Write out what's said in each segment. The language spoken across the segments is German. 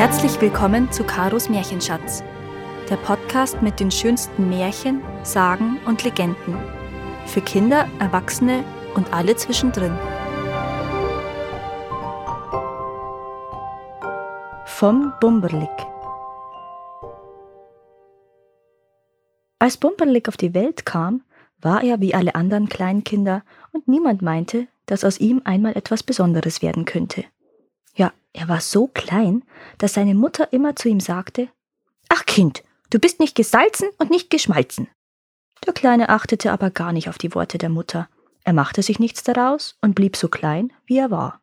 Herzlich willkommen zu Karos Märchenschatz, der Podcast mit den schönsten Märchen, Sagen und Legenden. Für Kinder, Erwachsene und alle zwischendrin. Vom Bumberlick. Als Bumberlick auf die Welt kam, war er wie alle anderen Kleinkinder und niemand meinte, dass aus ihm einmal etwas Besonderes werden könnte. Er war so klein, dass seine Mutter immer zu ihm sagte, Ach Kind, du bist nicht gesalzen und nicht geschmalzen. Der Kleine achtete aber gar nicht auf die Worte der Mutter. Er machte sich nichts daraus und blieb so klein, wie er war.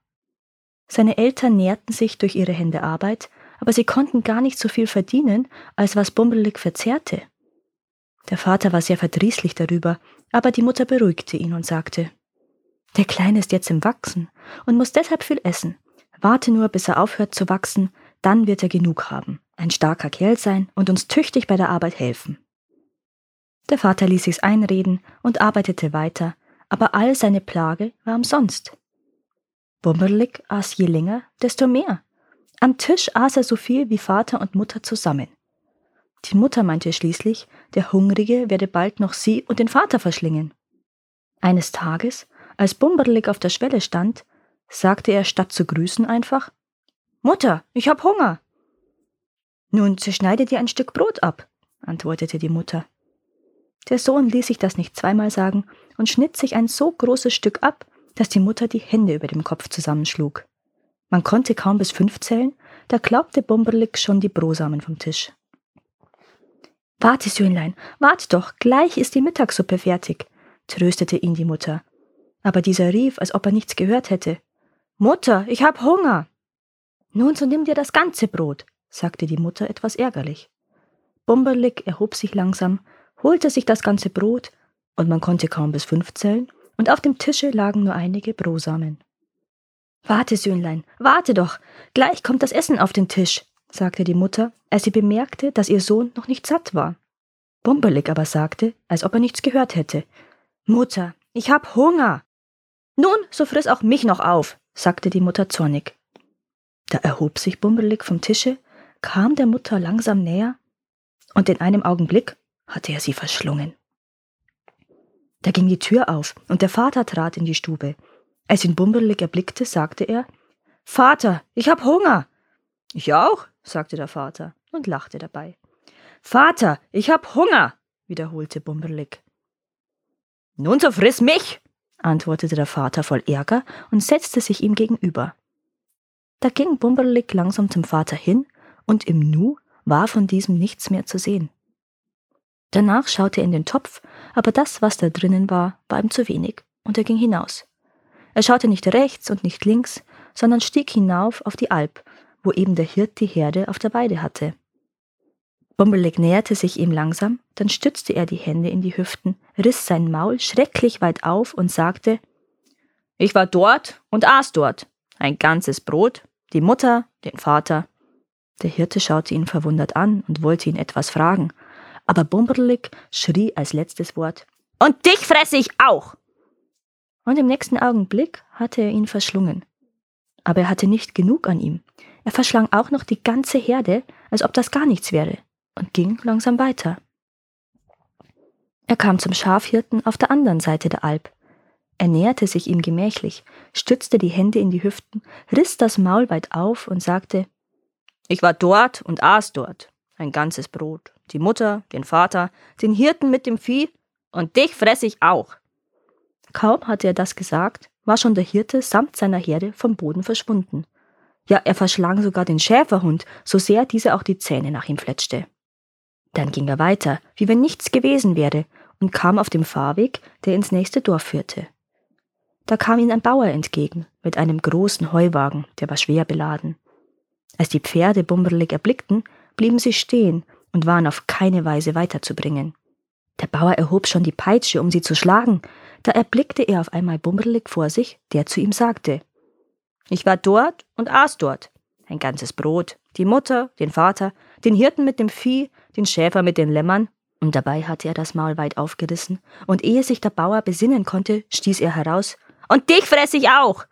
Seine Eltern nährten sich durch ihre Hände Arbeit, aber sie konnten gar nicht so viel verdienen, als was Bumbelig verzehrte. Der Vater war sehr verdrießlich darüber, aber die Mutter beruhigte ihn und sagte, der Kleine ist jetzt im Wachsen und muss deshalb viel essen. Warte nur, bis er aufhört zu wachsen, dann wird er genug haben, ein starker Kerl sein und uns tüchtig bei der Arbeit helfen. Der Vater ließ sich's einreden und arbeitete weiter, aber all seine Plage war umsonst. Bumberlick aß je länger, desto mehr. Am Tisch aß er so viel wie Vater und Mutter zusammen. Die Mutter meinte schließlich, der Hungrige werde bald noch sie und den Vater verschlingen. Eines Tages, als Bumberlick auf der Schwelle stand, sagte er statt zu grüßen einfach Mutter, ich hab Hunger. Nun zerschneide dir ein Stück Brot ab, antwortete die Mutter. Der Sohn ließ sich das nicht zweimal sagen und schnitt sich ein so großes Stück ab, dass die Mutter die Hände über dem Kopf zusammenschlug. Man konnte kaum bis fünf zählen, da glaubte Bomberlick schon die Brosamen vom Tisch. Warte, Söhnlein, warte doch, gleich ist die Mittagssuppe fertig, tröstete ihn die Mutter. Aber dieser rief, als ob er nichts gehört hätte. Mutter, ich hab Hunger. Nun, so nimm dir das ganze Brot, sagte die Mutter etwas ärgerlich. Bumberlick erhob sich langsam, holte sich das ganze Brot, und man konnte kaum bis fünf zählen, und auf dem Tische lagen nur einige Brosamen. Warte, Söhnlein, warte doch, gleich kommt das Essen auf den Tisch, sagte die Mutter, als sie bemerkte, dass ihr Sohn noch nicht satt war. Bumberlick aber sagte, als ob er nichts gehört hätte. Mutter, ich hab Hunger. Nun, so friss auch mich noch auf, sagte die Mutter zornig. Da erhob sich Bumbelig vom Tische, kam der Mutter langsam näher, und in einem Augenblick hatte er sie verschlungen. Da ging die Tür auf, und der Vater trat in die Stube. Als ihn Bumbelig erblickte, sagte er Vater, ich hab Hunger. Ich auch, sagte der Vater und lachte dabei. Vater, ich hab Hunger, wiederholte Bumbelig. Nun so friss mich, antwortete der Vater voll Ärger und setzte sich ihm gegenüber. Da ging Bumberlick langsam zum Vater hin, und im Nu war von diesem nichts mehr zu sehen. Danach schaute er in den Topf, aber das, was da drinnen war, war ihm zu wenig, und er ging hinaus. Er schaute nicht rechts und nicht links, sondern stieg hinauf auf die Alp, wo eben der Hirt die Herde auf der Weide hatte. Bumbelig näherte sich ihm langsam, dann stützte er die Hände in die Hüften, riss sein Maul schrecklich weit auf und sagte Ich war dort und aß dort. Ein ganzes Brot, die Mutter, den Vater. Der Hirte schaute ihn verwundert an und wollte ihn etwas fragen, aber Bumberlig schrie als letztes Wort Und dich fresse ich auch. Und im nächsten Augenblick hatte er ihn verschlungen. Aber er hatte nicht genug an ihm. Er verschlang auch noch die ganze Herde, als ob das gar nichts wäre und ging langsam weiter. Er kam zum Schafhirten auf der anderen Seite der Alp. Er näherte sich ihm gemächlich, stützte die Hände in die Hüften, riss das Maul weit auf und sagte Ich war dort und aß dort. Ein ganzes Brot. Die Mutter, den Vater, den Hirten mit dem Vieh und dich fress ich auch. Kaum hatte er das gesagt, war schon der Hirte samt seiner Herde vom Boden verschwunden. Ja, er verschlang sogar den Schäferhund, so sehr dieser auch die Zähne nach ihm fletschte. Dann ging er weiter, wie wenn nichts gewesen wäre, und kam auf dem Fahrweg, der ins nächste Dorf führte. Da kam ihm ein Bauer entgegen, mit einem großen Heuwagen, der war schwer beladen. Als die Pferde Bumberlig erblickten, blieben sie stehen und waren auf keine Weise weiterzubringen. Der Bauer erhob schon die Peitsche, um sie zu schlagen, da erblickte er auf einmal Bumberlig vor sich, der zu ihm sagte Ich war dort und aß dort. Ein ganzes Brot, die Mutter, den Vater, den Hirten mit dem Vieh, den Schäfer mit den Lämmern, und dabei hatte er das Maul weit aufgerissen, und ehe sich der Bauer besinnen konnte, stieß er heraus Und dich fress ich auch.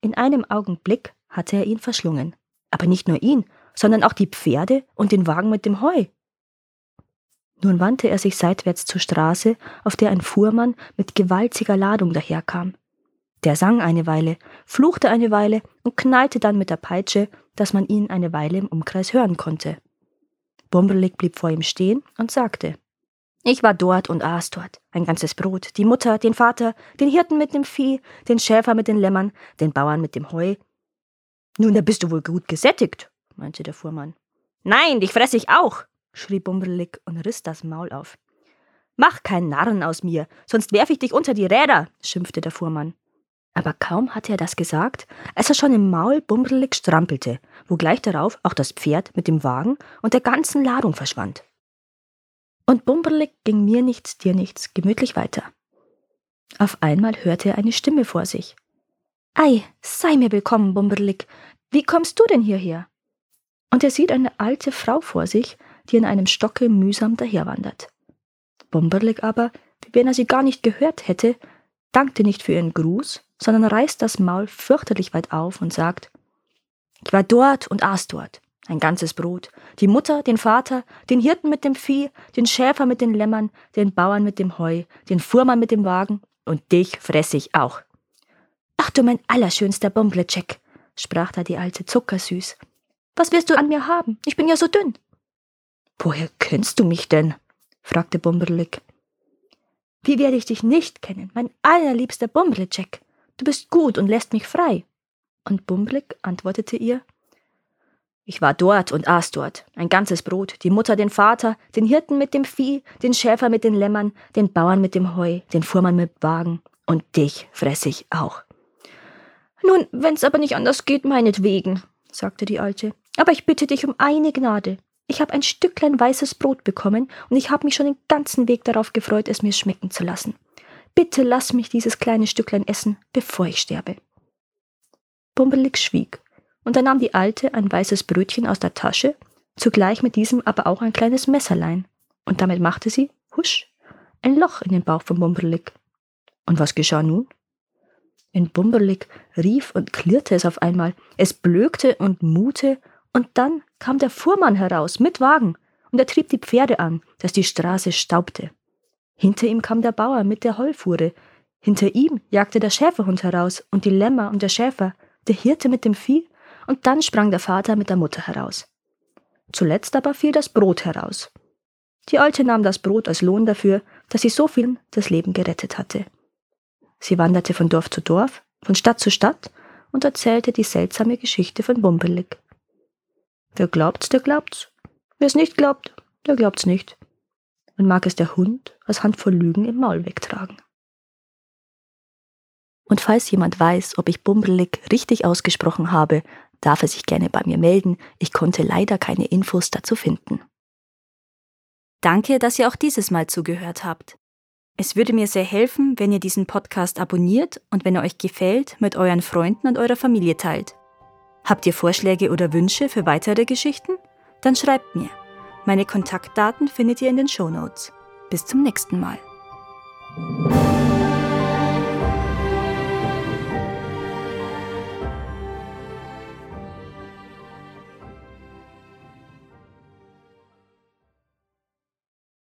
In einem Augenblick hatte er ihn verschlungen. Aber nicht nur ihn, sondern auch die Pferde und den Wagen mit dem Heu. Nun wandte er sich seitwärts zur Straße, auf der ein Fuhrmann mit gewaltiger Ladung daherkam. Der sang eine Weile, fluchte eine Weile und knallte dann mit der Peitsche, dass man ihn eine Weile im Umkreis hören konnte. Bomberlick blieb vor ihm stehen und sagte Ich war dort und aß dort, ein ganzes Brot, die Mutter, den Vater, den Hirten mit dem Vieh, den Schäfer mit den Lämmern, den Bauern mit dem Heu. Nun, da bist du wohl gut gesättigt, meinte der Fuhrmann. Nein, dich fress ich auch, schrie Bumberlick und riss das Maul auf. Mach keinen Narren aus mir, sonst werf ich dich unter die Räder, schimpfte der Fuhrmann. Aber kaum hatte er das gesagt, als er schon im Maul Bumberlick strampelte, wo gleich darauf auch das Pferd mit dem Wagen und der ganzen Ladung verschwand. Und Bumberlick ging mir nichts, dir nichts, gemütlich weiter. Auf einmal hörte er eine Stimme vor sich. Ei, sei mir willkommen, Bumberlick. Wie kommst du denn hierher? Und er sieht eine alte Frau vor sich, die in einem Stocke mühsam daherwandert. Bumberlick aber, wie wenn er sie gar nicht gehört hätte, dankte nicht für ihren Gruß, sondern reißt das Maul fürchterlich weit auf und sagt, ich war dort und aß dort, ein ganzes Brot, die Mutter, den Vater, den Hirten mit dem Vieh, den Schäfer mit den Lämmern, den Bauern mit dem Heu, den Fuhrmann mit dem Wagen und dich fress ich auch. Ach du mein allerschönster Bumblecheck, sprach da die Alte zuckersüß. Was wirst du an mir haben? Ich bin ja so dünn. Woher kennst du mich denn? fragte Bumberlick. Wie werde ich dich nicht kennen, mein allerliebster Bumblejack? Du bist gut und lässt mich frei. Und Bumblick antwortete ihr, ich war dort und aß dort, ein ganzes Brot, die Mutter den Vater, den Hirten mit dem Vieh, den Schäfer mit den Lämmern, den Bauern mit dem Heu, den Fuhrmann mit Wagen, und dich fress ich auch. Nun, wenn's aber nicht anders geht, meinetwegen, sagte die Alte, aber ich bitte dich um eine Gnade. Ich habe ein Stücklein weißes Brot bekommen und ich habe mich schon den ganzen Weg darauf gefreut, es mir schmecken zu lassen. Bitte lass mich dieses kleine Stücklein essen, bevor ich sterbe. Bumbelig schwieg, und da nahm die Alte ein weißes Brötchen aus der Tasche, zugleich mit diesem aber auch ein kleines Messerlein, und damit machte sie, husch, ein Loch in den Bauch von Bumberlick. Und was geschah nun? In Bumberlick rief und klirrte es auf einmal, es blökte und mute und dann kam der Fuhrmann heraus mit Wagen, und er trieb die Pferde an, dass die Straße staubte. Hinter ihm kam der Bauer mit der Heulfuhre, hinter ihm jagte der Schäferhund heraus und die Lämmer und der Schäfer, der Hirte mit dem Vieh, und dann sprang der Vater mit der Mutter heraus. Zuletzt aber fiel das Brot heraus. Die Alte nahm das Brot als Lohn dafür, dass sie so vielen das Leben gerettet hatte. Sie wanderte von Dorf zu Dorf, von Stadt zu Stadt und erzählte die seltsame Geschichte von Bumbelig. Wer glaubt's, der glaubt's. Wer es nicht glaubt, der glaubt's nicht. Und mag es der Hund als Handvoll Lügen im Maul wegtragen. Und falls jemand weiß, ob ich Bumbelig richtig ausgesprochen habe, darf er sich gerne bei mir melden. Ich konnte leider keine Infos dazu finden. Danke, dass ihr auch dieses Mal zugehört habt. Es würde mir sehr helfen, wenn ihr diesen Podcast abonniert und wenn er euch gefällt, mit euren Freunden und eurer Familie teilt. Habt ihr Vorschläge oder Wünsche für weitere Geschichten? Dann schreibt mir. Meine Kontaktdaten findet ihr in den Show Notes. Bis zum nächsten Mal.